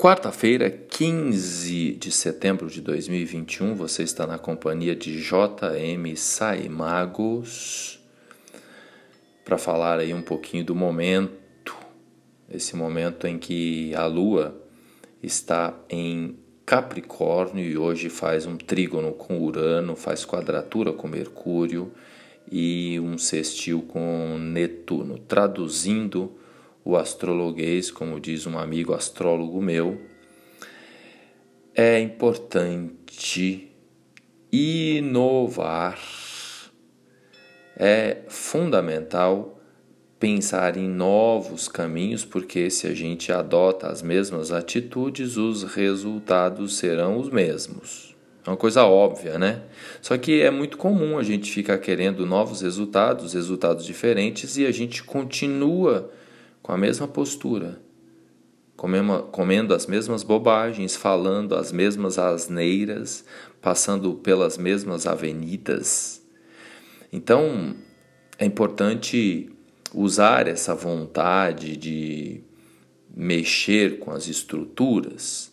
Quarta-feira, 15 de setembro de 2021, você está na companhia de JM Saimagos para falar aí um pouquinho do momento, esse momento em que a Lua está em Capricórnio e hoje faz um trígono com Urano, faz quadratura com Mercúrio e um sextil com Netuno, traduzindo o astrologuês, como diz um amigo astrólogo meu, é importante inovar. É fundamental pensar em novos caminhos, porque se a gente adota as mesmas atitudes, os resultados serão os mesmos. É uma coisa óbvia, né? Só que é muito comum a gente ficar querendo novos resultados, resultados diferentes, e a gente continua com a mesma postura, comendo as mesmas bobagens, falando as mesmas asneiras, passando pelas mesmas avenidas. Então, é importante usar essa vontade de mexer com as estruturas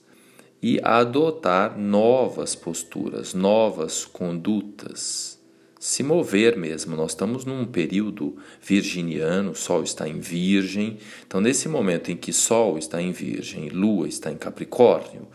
e adotar novas posturas, novas condutas se mover mesmo. Nós estamos num período virginiano, Sol está em Virgem. Então, nesse momento em que Sol está em Virgem, Lua está em Capricórnio,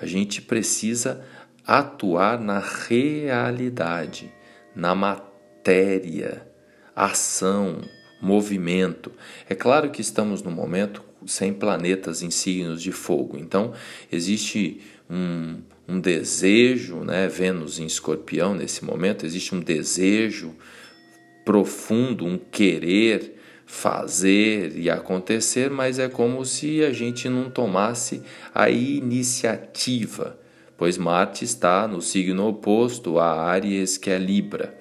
a gente precisa atuar na realidade, na matéria, ação, movimento. É claro que estamos num momento sem planetas em signos de fogo, então existe um um desejo, né? Vênus em escorpião nesse momento, existe um desejo profundo, um querer fazer e acontecer, mas é como se a gente não tomasse a iniciativa, pois Marte está no signo oposto a Áries, que é Libra.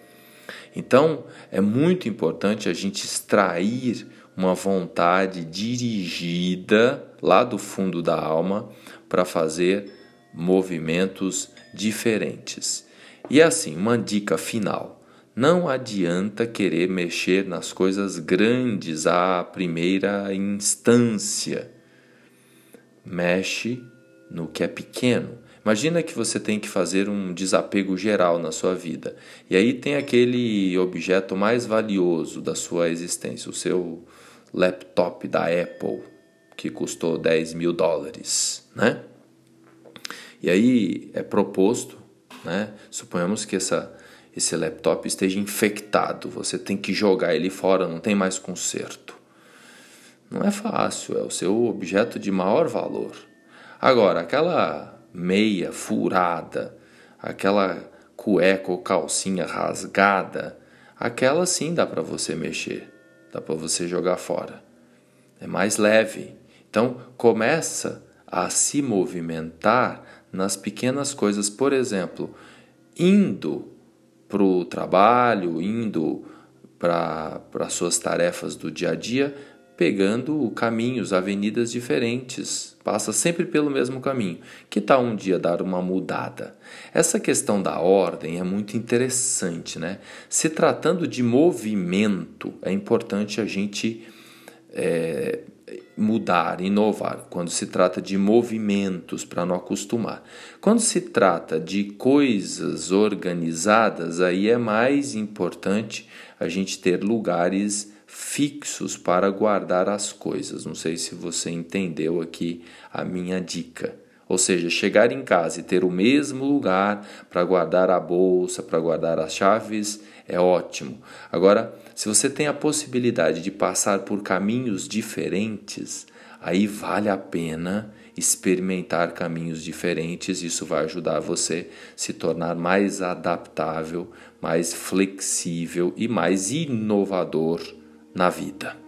Então, é muito importante a gente extrair uma vontade dirigida lá do fundo da alma para fazer movimentos diferentes. E assim, uma dica final: não adianta querer mexer nas coisas grandes à primeira instância. Mexe no que é pequeno. Imagina que você tem que fazer um desapego geral na sua vida. E aí tem aquele objeto mais valioso da sua existência, o seu laptop da Apple, que custou 10 mil dólares, né? E aí é proposto, né? Suponhamos que essa, esse laptop esteja infectado, você tem que jogar ele fora, não tem mais conserto. Não é fácil, é o seu objeto de maior valor. Agora, aquela meia furada, aquela cueca ou calcinha rasgada, aquela sim dá para você mexer, dá para você jogar fora. É mais leve. Então, começa a se movimentar nas pequenas coisas, por exemplo, indo para o trabalho, indo para as suas tarefas do dia a dia, pegando caminhos, avenidas diferentes, passa sempre pelo mesmo caminho. Que tal um dia dar uma mudada? Essa questão da ordem é muito interessante, né? Se tratando de movimento, é importante a gente é, mudar, inovar, quando se trata de movimentos para não acostumar. Quando se trata de coisas organizadas, aí é mais importante a gente ter lugares fixos para guardar as coisas. Não sei se você entendeu aqui a minha dica. Ou seja, chegar em casa e ter o mesmo lugar para guardar a bolsa, para guardar as chaves, é ótimo. Agora, se você tem a possibilidade de passar por caminhos diferentes, aí vale a pena experimentar caminhos diferentes. Isso vai ajudar você se tornar mais adaptável, mais flexível e mais inovador na vida.